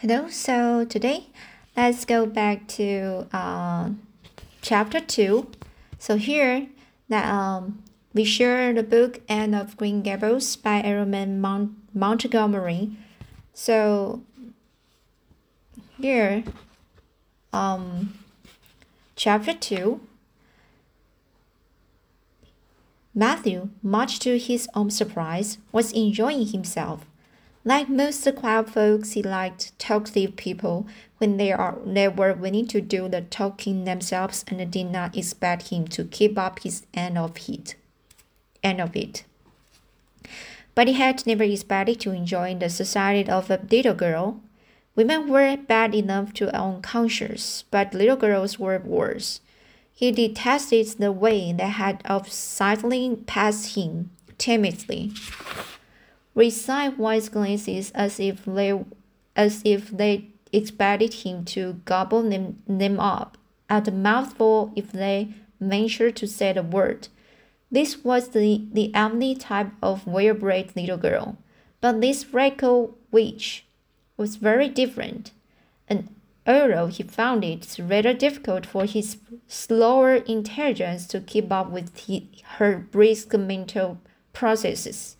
Hello, so today let's go back to uh, chapter 2. So here that um, we share the book Anne of Green Gables by Erman Mont Montgomery. So here um, chapter 2 Matthew, much to his own surprise, was enjoying himself. Like most crowd folks, he liked talkative people when they are they were willing to do the talking themselves and did not expect him to keep up his end of it. End of it. But he had never expected to enjoy the society of a little girl. Women were bad enough to own conscience, but little girls were worse. He detested the way they had of sidling past him timidly resigned wise glances as if they as if they expected him to gobble them, them up at a mouthful if they ventured to say a word. This was the, the only type of well-bred little girl, but this Rachel witch was very different, and although he found it rather difficult for his slower intelligence to keep up with he, her brisk mental processes.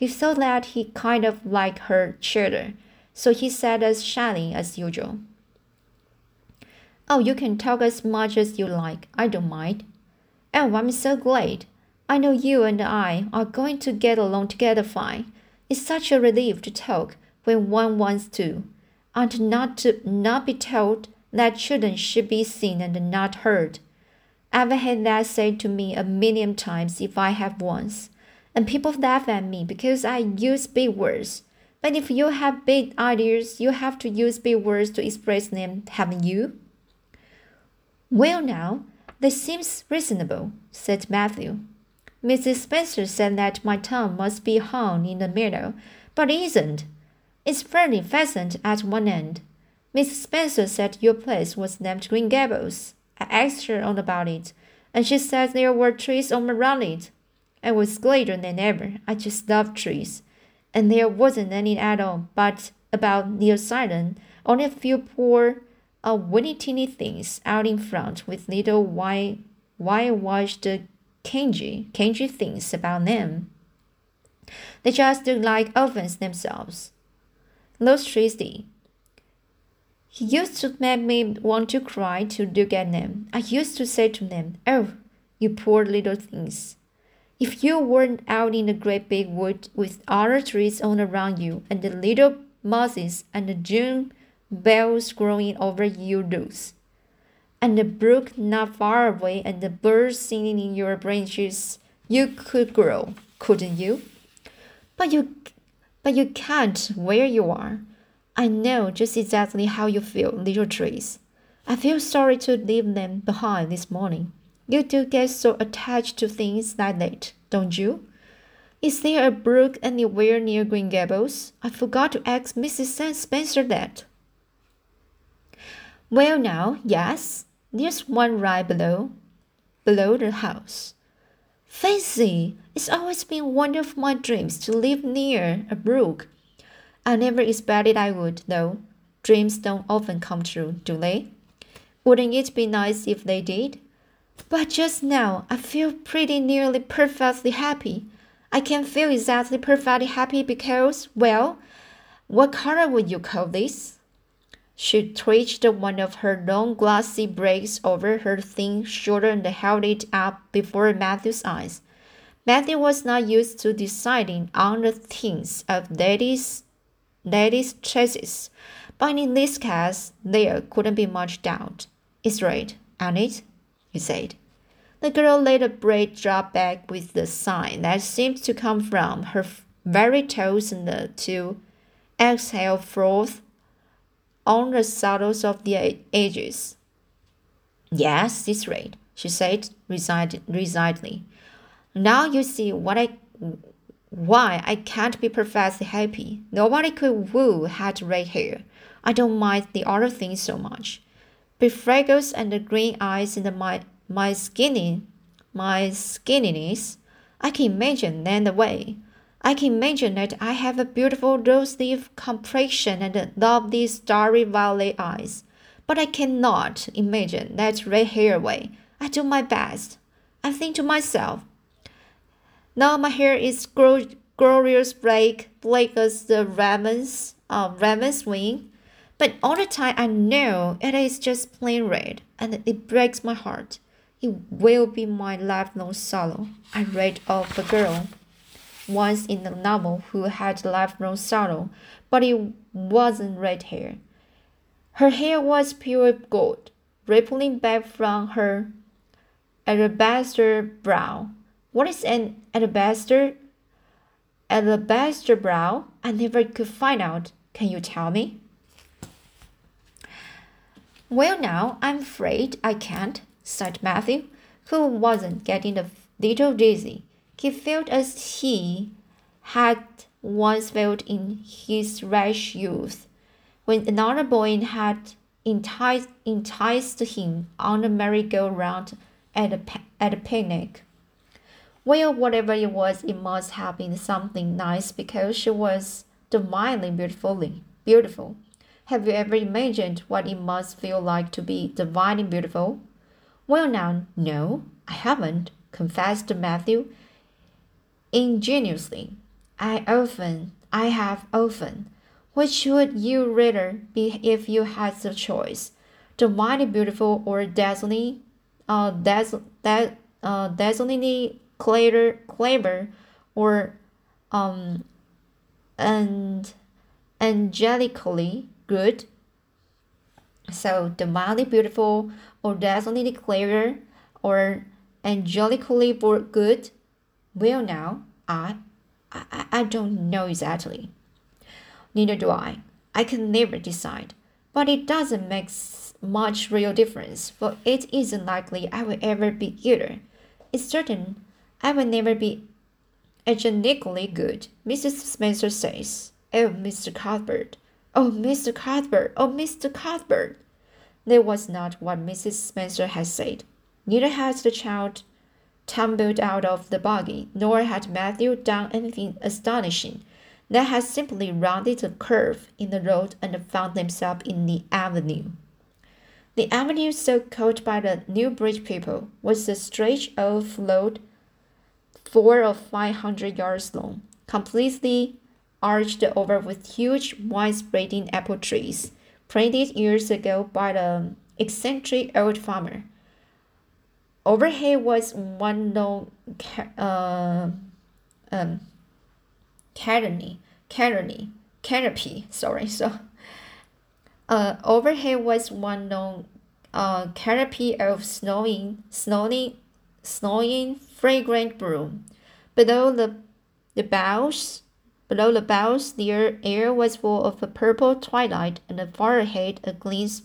He thought that he kind of liked her cheddar, so he said as shyly as usual. Oh, you can talk as much as you like. I don't mind. Oh, I'm so glad. I know you and I are going to get along together fine. It's such a relief to talk when one wants to, and not to not be told that children should be seen and not heard. I've had that said to me a million times if I have once and people laugh at me because I use big words. But if you have big ideas, you have to use big words to express them, haven't you? Well, now, this seems reasonable, said Matthew. Mrs. Spencer said that my tongue must be hung in the middle, but it isn't. It's fairly fastened at one end. Mrs. Spencer said your place was named Green Gables. I asked her all about it, and she said there were trees all around it. I was gladder than ever. I just loved trees. And there wasn't any at all, but about near silent, only a few poor, uh, winny teeny things out in front with little white, whitewashed kanji, kanji things about them. They just look like ovens themselves. Those trees did. He used to make me want to cry to look at them. I used to say to them, Oh, you poor little things. If you weren't out in the great big wood with other trees all around you and the little mosses and the June bells growing over your roofs, and the brook not far away and the birds singing in your branches, you could grow, couldn't you? But you but you can't where you are. I know just exactly how you feel, little trees. I feel sorry to leave them behind this morning. You do get so attached to things that that, don't you? Is there a brook anywhere near Green Gables? I forgot to ask Mrs. Spencer that. Well, now, yes, there's one right below, below the house. Fancy! It's always been one of my dreams to live near a brook. I never expected I would, though. Dreams don't often come true, do they? Wouldn't it be nice if they did? But just now, I feel pretty nearly perfectly happy. I can feel exactly perfectly happy because, well, what color would you call this? She twitched one of her long glossy braids over her thin shoulder and held it up before Matthew's eyes. Matthew was not used to deciding on the things of ladies' ladies' choices, but in this case there couldn't be much doubt. It's right, ain't it? He said. The girl let a braid drop back with the sign that seemed to come from her very toes and to exhale forth on the saddles of the edges. Yes, this right, she said resignedly. Now you see what I why I can't be perfectly happy. Nobody could woo had red hair. I don't mind the other things so much freckles and the green eyes and my my skinny my skinniness. I can imagine then the way. I can imagine that I have a beautiful rose-leaf complexion and lovely starry violet eyes, but I cannot imagine that red hair way. I do my best. I think to myself, now my hair is glorious black, black as the raven's, uh, raven's wing, but all the time I know it is just plain red, and it breaks my heart. It will be my lifelong sorrow. I read of a girl once in the novel who had lifelong sorrow, but it wasn't red hair. Her hair was pure gold, rippling back from her alabaster brow. What is an alabaster? Alabaster brow? I never could find out. Can you tell me? Well, now, I'm afraid I can't, sighed Matthew, who wasn't getting a little dizzy. He felt as he had once felt in his rash youth, when another boy had enticed, enticed him on a merry-go-round at a, at a picnic. Well, whatever it was, it must have been something nice because she was divinely beautifully beautiful. Have you ever imagined what it must feel like to be divine and beautiful? Well, now, no, I haven't, confessed Matthew ingenuously. I often, I have often. Which would you rather be if you had the choice? Divine and beautiful or dazzling, uh, dazzle, that, uh, dazzlingly clever, clever, or um, and angelically good? So divinely beautiful or dazzlingly clever or angelically good well, now, I, I, I don't know exactly. Neither do I. I can never decide. But it doesn't make much real difference, for it isn't likely I will ever be either. It's certain I will never be angelically good, Mrs. Spencer says. Oh, Mr. Cuthbert. Oh, Mr. Cuthbert. Oh, Mr. Cuthbert. That was not what Mrs. Spencer had said. Neither had the child tumbled out of the buggy, nor had Matthew done anything astonishing. They had simply rounded a curve in the road and found themselves in the avenue. The avenue so called by the Newbridge people was a stretch of road four or five hundred yards long, completely arched over with huge wide-spreading apple trees, planted years ago by the eccentric old farmer. Overhead was one long uh, um, canopy, canopy, canopy. Sorry, so uh, overhead was one long uh, canopy of snowing, snowing, snowing fragrant broom. Below the the boughs, below the boughs, the air was full of a purple twilight, and far ahead a glimpse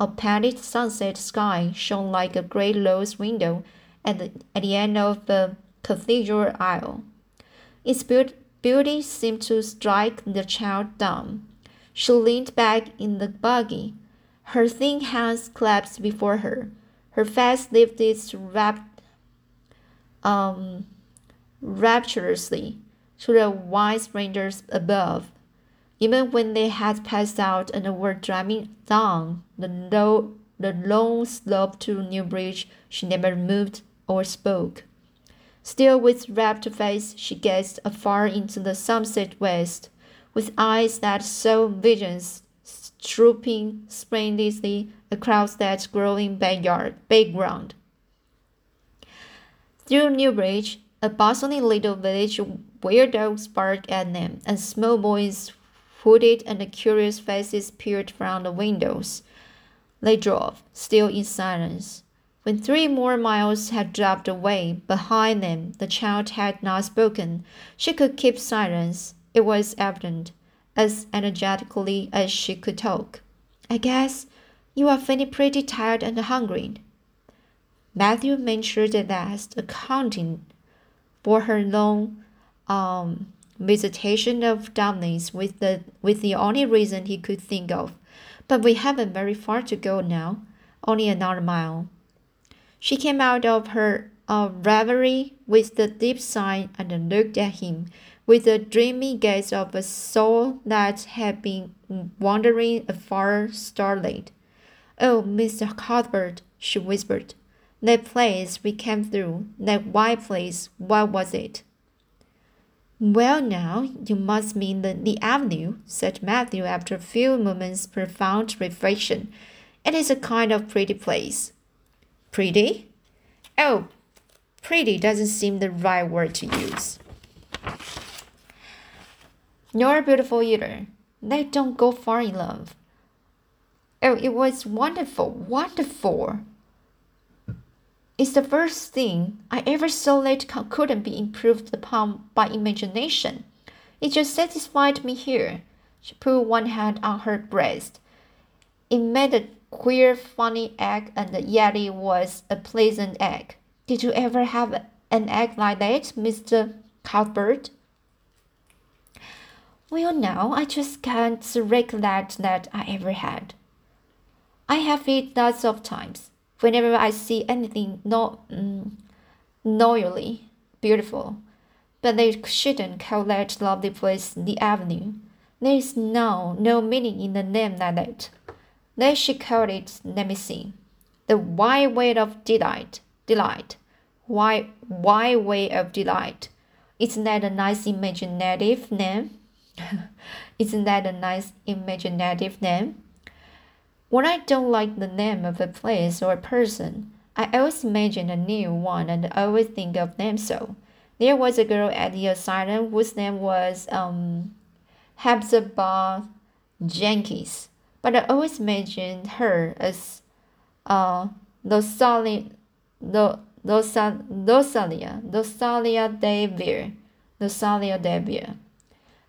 of pallid sunset sky shone like a great rose window at the, at the end of the cathedral aisle. Its beauty seemed to strike the child dumb. She leaned back in the buggy, her thin hands clasped before her, her face lifted rapt, um, rapturously to the wide splendors above. Even when they had passed out and were driving down the low, the long slope to Newbridge, she never moved or spoke. Still with rapt face, she gazed afar into the sunset west, with eyes that saw visions trooping splendidly across that growing backyard background. Through Newbridge, a bustling little village where dogs barked at them and small boys hooded and curious faces peered from the windows. They drove, still in silence. When three more miles had dropped away behind them, the child had not spoken. She could keep silence, it was evident, as energetically as she could talk. I guess you are feeling pretty tired and hungry. Matthew ventured at last, accounting for her long um, visitation of dumplings with the with the only reason he could think of. But we haven't very far to go now, only another mile. She came out of her uh, reverie with the deep sigh and looked at him with the dreamy gaze of a soul that had been wandering afar starlit. Oh, Mr. Cuthbert, she whispered, that place we came through, that white place, what was it? Well, now, you must mean the, the avenue, said Matthew after a few moments' profound reflection. It is a kind of pretty place. Pretty? Oh, pretty doesn't seem the right word to use. Nor beautiful either. They don't go far in love. Oh, it was wonderful, wonderful. It's the first thing I ever saw that couldn't be improved upon by imagination. It just satisfied me here. She put one hand on her breast. It made a queer, funny egg, and yet it was a pleasant egg. Did you ever have an egg like that, Mr. Cuthbert? Well, no, I just can't recollect that I ever had. I have it lots of times whenever I see anything not mm, noyally beautiful. But they shouldn't call that lovely place the avenue. There is no no meaning in the name like that. They should call it let me see. The wide way of delight delight. Why why way of delight. Isn't that a nice imaginative name? Isn't that a nice imaginative name? When I don't like the name of a place or a person, I always imagine a new one and always think of them so. There was a girl at the asylum whose name was um, Hepzibah Jenkins, but I always imagined her as uh, Rosalia, Rosalia, Rosalia, Rosalia Devere, Rosalia Devere.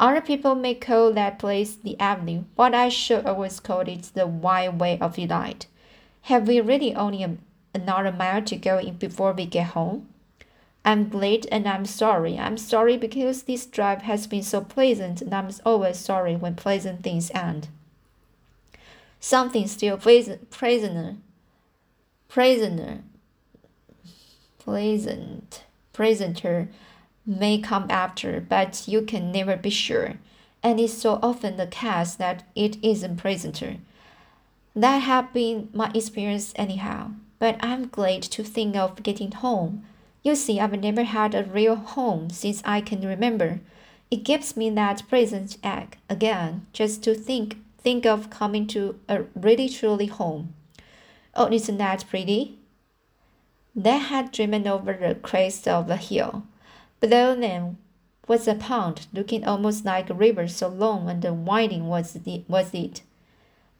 Other people may call that place the avenue, but I should always call it the wide way of delight. Have we really only a, another mile to go in before we get home? I'm glad and I'm sorry. I'm sorry because this drive has been so pleasant, and I'm always sorry when pleasant things end. Something still pleasant, prisoner, prisoner, pleasant, pleasanter may come after, but you can never be sure, and it's so often the case that it isn't pleasanter. That had been my experience anyhow, but I'm glad to think of getting home. You see, I've never had a real home since I can remember. It gives me that pleasant egg again, just to think think of coming to a really truly home. Oh, isn't that pretty? They had driven over the crest of the hill. Below them was a pond, looking almost like a river, so long and winding was, the, was it.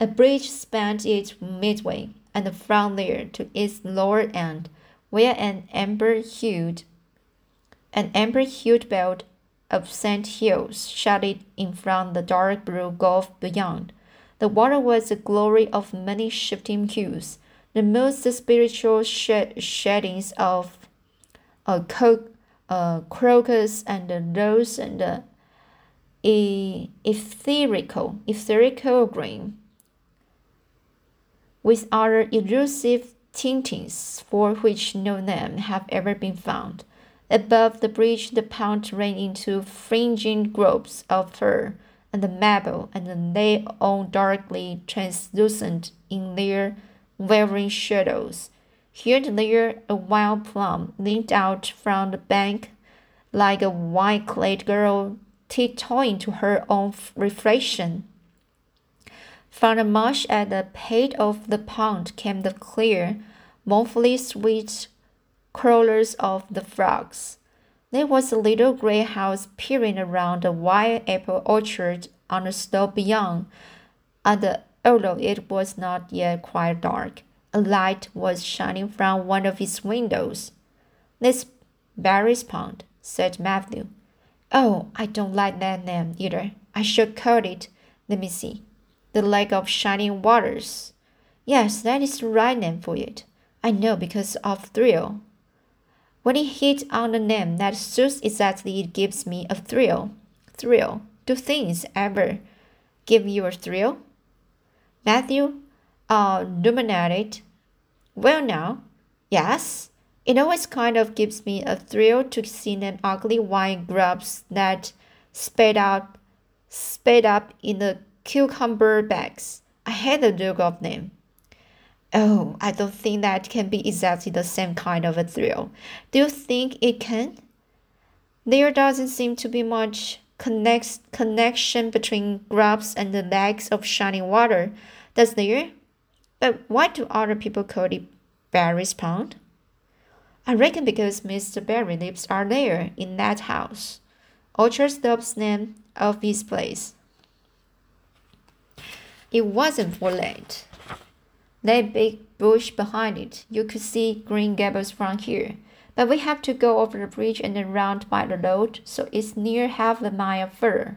A bridge spanned it midway, and from there to its lower end, where an amber-hued, an amber-hued belt of sand hills shut it in from the dark blue gulf beyond. The water was a glory of many shifting hues, the most spiritual shed shadings of a coke uh, crocus and the rose and uh, etherical, etherical green, with other elusive tintings for which no name have ever been found. Above the bridge, the pond ran into fringing groves of fir and maple, and lay all darkly translucent in their wavering shadows. Here and there, a wild plum leaned out from the bank like a white clad girl tiptoeing to her own reflection. From the marsh at the head of the pond came the clear, mournfully sweet crawlers of the frogs. There was a little grey house peering around a wild apple orchard on the slope beyond, although it was not yet quite dark, a light was shining from one of its windows. This Barry's Pond, said Matthew. Oh, I don't like that name either. I should call it, let me see, the Lake of Shining Waters. Yes, that is the right name for it. I know because of thrill. When it hit on the name that suits exactly, it gives me a thrill. Thrill. Do things ever give you a thrill? Matthew uh, ruminated. Well, now, yes, It always kind of gives me a thrill to see them ugly white grubs that spade out spade up in the cucumber bags. I hate the look of them. Oh, I don't think that can be exactly the same kind of a thrill. Do you think it can? There doesn't seem to be much connect, connection between grubs and the legs of shining water, does there? But why do other people call it Barry's Pond? I reckon because Mr. Barry lives are there in that house. Orchard Stub's name of his place. It wasn't for late. That big bush behind it, you could see Green Gables from here. But we have to go over the bridge and around by the road, so it's near half a mile further.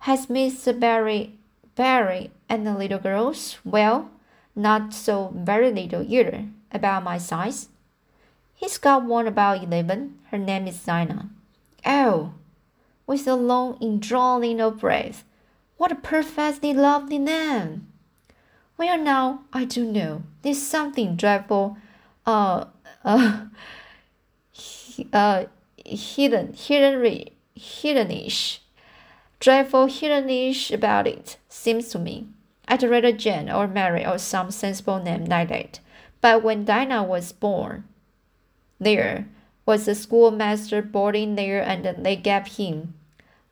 Has Mr. Barry, Barry and the little girls? Well, not so very little either, about my size. He's got one about eleven. Her name is Zina. Oh, with a long indrawing of breath. What a perfectly lovely name! Well, now I do know there's something dreadful, uh, uh, uh, hidden, hidden, hiddenish, dreadful hiddenish about it. Seems to me. I'd rather Jane or Mary or some sensible name like that. But when Dinah was born, there was a schoolmaster boarding there, and they gave him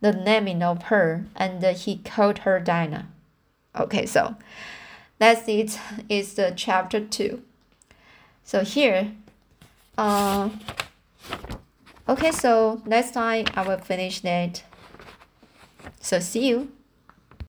the naming of her, and he called her Dinah. Okay, so that's it. Is the chapter two. So here, uh, okay. So next time I will finish that. So see you.